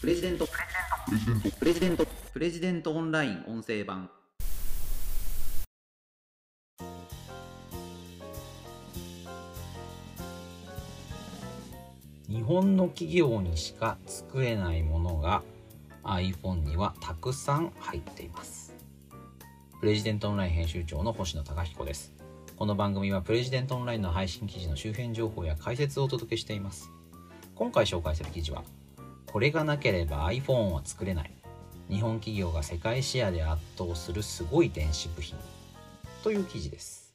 プレジデント。プレジデント。プレジデントオンライン音声版。日本の企業にしか作れないものが iPhone にはたくさん入っています。プレジデントオンライン編集長の星野貴彦です。この番組はプレジデントオンラインの配信記事の周辺情報や解説をお届けしています。今回紹介する記事はこれがなければ iPhone は作れない日本企業が世界シェアで圧倒するすごい電子部品という記事です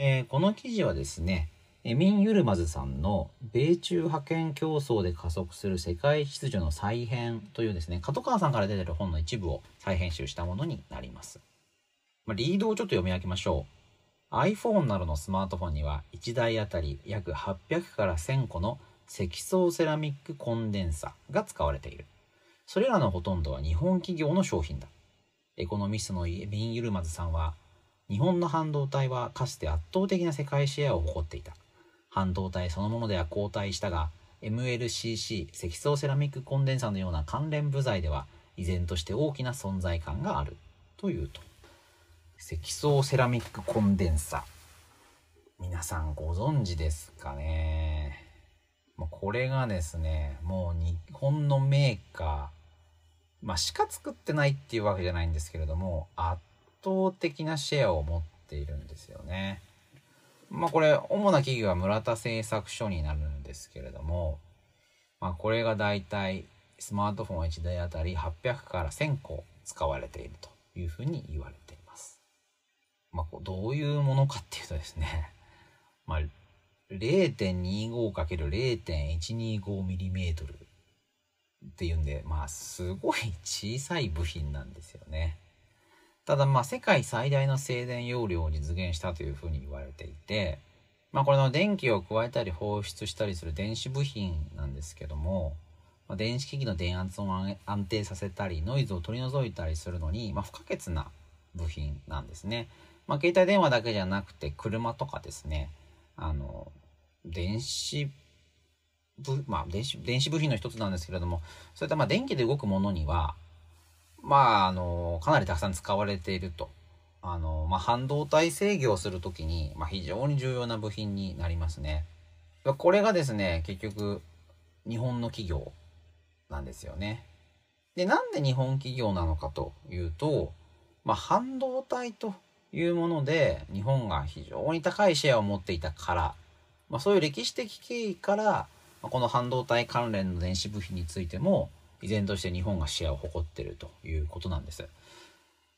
えー、この記事はですね、エミン・ユルマズさんの米中覇権競争で加速する世界秩序の再編というですね、角川さんから出てる本の一部を再編集したものになります。まあ、リードをちょっと読み上げましょう。iPhone などのスマートフォンには1台あたり約800から1000個の積層セラミックコンデンサが使われている。それらのほとんどは日本企業の商品だ。エコノミストのエミン・ユルマズさんは日本の半導体はかつて圧倒的な世界シェアを誇っていた。半導体そのものでは後退したが、MLCC 積層セラミックコンデンサのような関連部材では依然として大きな存在感があるというと積層セラミックコンデンサ。皆さんご存知ですかね？これがですねもう日本のメーカーまあしか作ってないっていうわけじゃないんですけれども圧倒的なシェアを持っているんですよね。まあこれ主な企業は村田製作所になるんですけれども、まあこれがだいたいスマートフォン1台あたり800から1000個使われているというふうに言われていま。あどういうものかっていうとですね、まあ 0.25×0.125mm っていうんで、まあすごい小さい部品なんですよね。ただまあ世界最大の静電容量を実現したというふうに言われていて、まあこれの電気を加えたり放出したりする電子部品なんですけども、まあ、電子機器の電圧を安定させたり、ノイズを取り除いたりするのに、まあ、不可欠な部品なんですね。まあ、携帯電話だけじゃなくて、車とかですね、あの、電子部、まあ、電子、電子部品の一つなんですけれども、そういったまあ電気で動くものには、まあ、あの、かなりたくさん使われていると。あの、まあ、半導体制御をするときに、まあ、非常に重要な部品になりますね。これがですね、結局、日本の企業なんですよね。で、なんで日本企業なのかというと、まあ、半導体というもので、日本が非常に高いシェアを持っていたから、まあ、そういう歴史的経緯から、この半導体関連の電子部品についても、依然として日本がシェアを誇っているということなんです。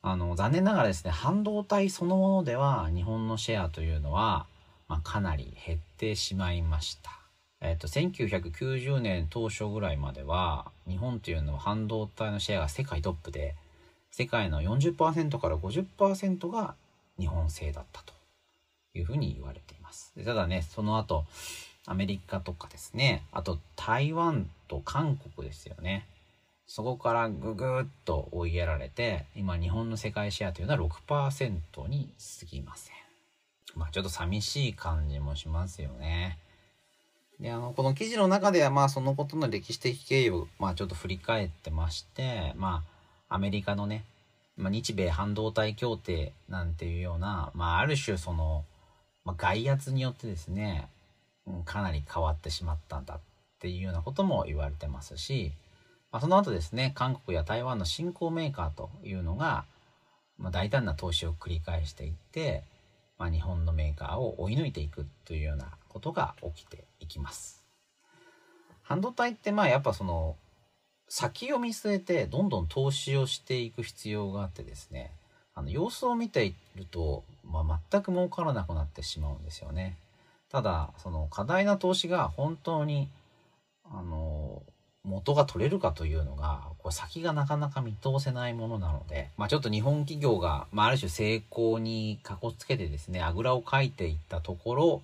あの、残念ながらですね、半導体そのものでは日本のシェアというのは、まあ、かなり減ってしまいました。えっと、1990年当初ぐらいまでは、日本というのは半導体のシェアが世界トップで、世界の40%から50%が日本製だったというふうに言われています。ただね、その後、アメリカとかですね、あと台湾と韓国ですよね。そこからぐぐっと追いやられて、今日本の世界シェアというのは6%に過ぎません。まあちょっと寂しい感じもしますよね。で、あの、この記事の中ではまあそのことの歴史的経緯をまあちょっと振り返ってまして、まあアメリカのね、まあ、日米半導体協定なんていうような、まあある種その、まあ、外圧によってですね、かなり変わってしまったんだっていうようなことも言われてますし、まあ、その後ですね、韓国や台湾の新興メーカーというのが、まあ、大胆な投資を繰り返していって、まあ、日本のメーカーを追い抜いていくというようなことが起きていきます。半導体ってまあやっぱその先を見据えてどんどん投資をしていく必要があってですね、あの様子を見ていると、まあ、全く儲からなくなってしまうんですよね。ただ、その過大な投資が本当に、あの、元が取れるかというのが、これ先がなかなか見通せないものなので、まあちょっと日本企業が、まあある種成功にかこつけてですね、あぐらをかいていったところ、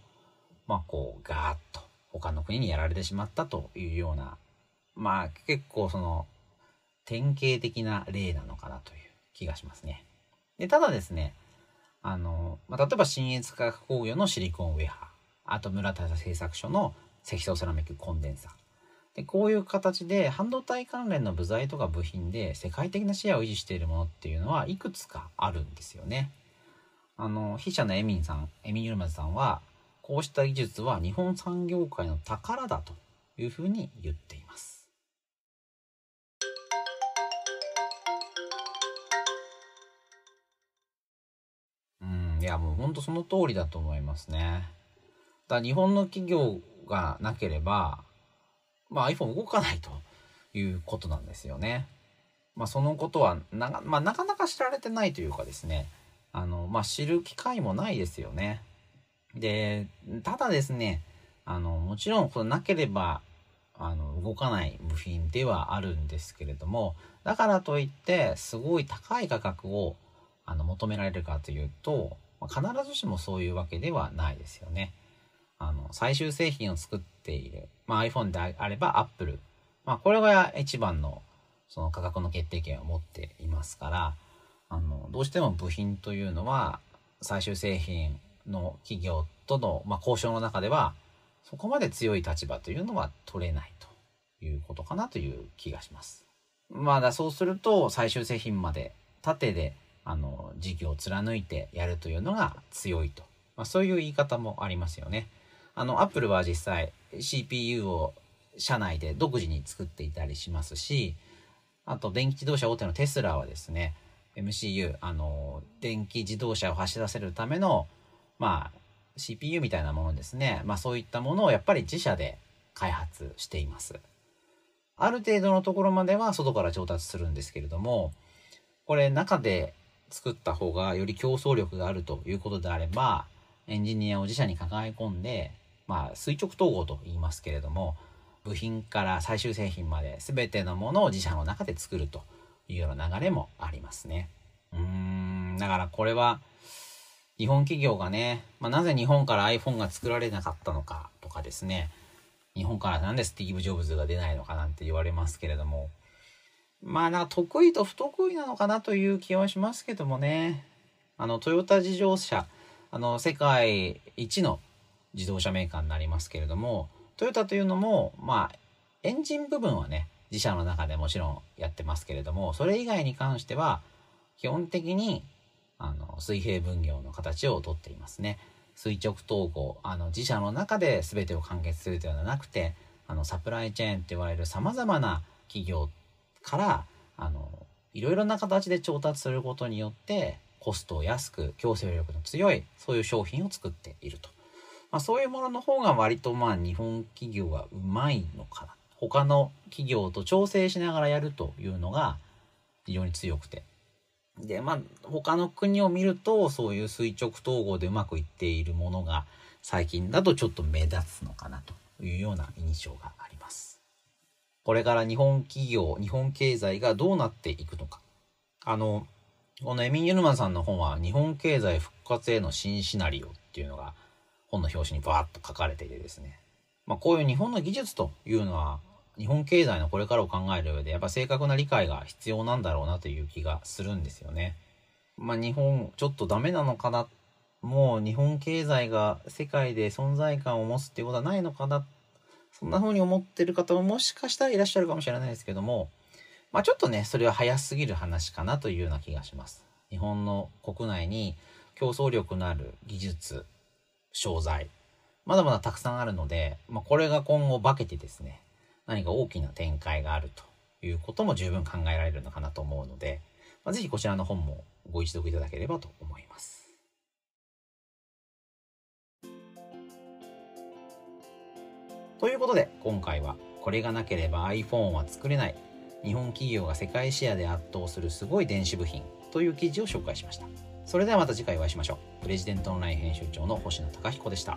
まあこう、ガーッと他の国にやられてしまったというような、まあ結構その、典型的な例なのかなという気がしますね。で、ただですね、あの、まあ、例えば新越化学工業のシリコンウェハーあと村田製作所の積層セラミックコンデンサーでこういう形で半導体関連の部材とか部品で世界的なシェアを維持しているものっていうのはいくつかあるんですよね。あの筆者のエミンさんエミン・ユルマズさんはこうした技術は日本産業界の宝だというふうに言っています。いやもうほんとその通りだと思いますね。だ日本の企業がなければまあ、iPhone 動かないということなんですよね。まあ、そのことはな,、まあ、なかなか知られてないというかですねあの、まあ、知る機会もないですよね。でただですねあのもちろんこれなければあの動かない部品ではあるんですけれどもだからといってすごい高い価格をあの求められるかというと、まあ、必ずしもそういうわけではないですよね。あの最終製品を作っている、まあ、iPhone であれば Apple、まあ、これが一番のその価格の決定権を持っていますからあのどうしても部品というのは最終製品の企業との、まあ、交渉の中ではそこまで強い立場というのは取れないということかなという気がします。まあだそうすると最終製品まで縦であの事業を貫いてやるというのが強いと、まあ、そういう言い方もありますよね。あの、アップルは実際 CPU を社内で独自に作っていたりしますし、あと電気自動車大手のテスラはですね、MCU、あの、電気自動車を走らせるための、まあ、CPU みたいなものですね。まあそういったものをやっぱり自社で開発しています。ある程度のところまでは外から調達するんですけれども、これ中で作った方がより競争力があるということであれば、エンジニアを自社に抱え込んで、まあ、垂直統合と言いますけれども部品から最終製品まで全てのものを自社の中で作るというような流れもありますね。うーんだからこれは日本企業がね、まあ、なぜ日本から iPhone が作られなかったのかとかですね日本からなんでスティーブ・ジョブズが出ないのかなんて言われますけれどもまあなんか得意と不得意なのかなという気はしますけどもねあのトヨタ自動車あの世界一の自動車メーカーになりますけれどもトヨタというのもまあエンジン部分はね自社の中でもちろんやってますけれどもそれ以外に関しては基本的にあの水平分業の形をとっていますね。垂直統合あの自社の中で全てを完結するではなくてあのサプライチェーンって言われるさまざまな企業からあのいろいろな形で調達することによってコストを安く競争力の強いそういう商品を作っていると。まあ、そういうものの方が割とまあ日本企業はうまいのかな。他の企業と調整しながらやるというのが非常に強くて。でまあ他の国を見るとそういう垂直統合でうまくいっているものが最近だとちょっと目立つのかなというような印象があります。これから日本企業日本経済がどうなっていくのか。あのこのエミン・ユルマンさんの本は日本経済復活への新シナリオっていうのが本の表紙にバーッと書かれていてですね、まあ、こういう日本の技術というのは日本経済のこれからを考える上でやっぱ正確な理解が必要なんだろうなという気がするんですよね。まあ、日本ちょっとダメなのかな？もう日本経済が世界で存在感を持つっていうことはないのかな？そんな風に思ってる方ももしかしたらいらっしゃるかもしれないですけどもまあちょっとねそれは早すぎる話かなというような気がします。日本の国内に競争力のある技術商材、まだまだたくさんあるので、まあ、これが今後化けてですね、何か大きな展開があるということも十分考えられるのかなと思うので、まあ、ぜひこちらの本もご一読いただければと思います。ということで今回はこれがなければ iPhone は作れない日本企業が世界シェアで圧倒するすごい電子部品という記事を紹介しました。それではまた次回お会いしましょう。プレジデントオンライン編集長の星野貴彦でした。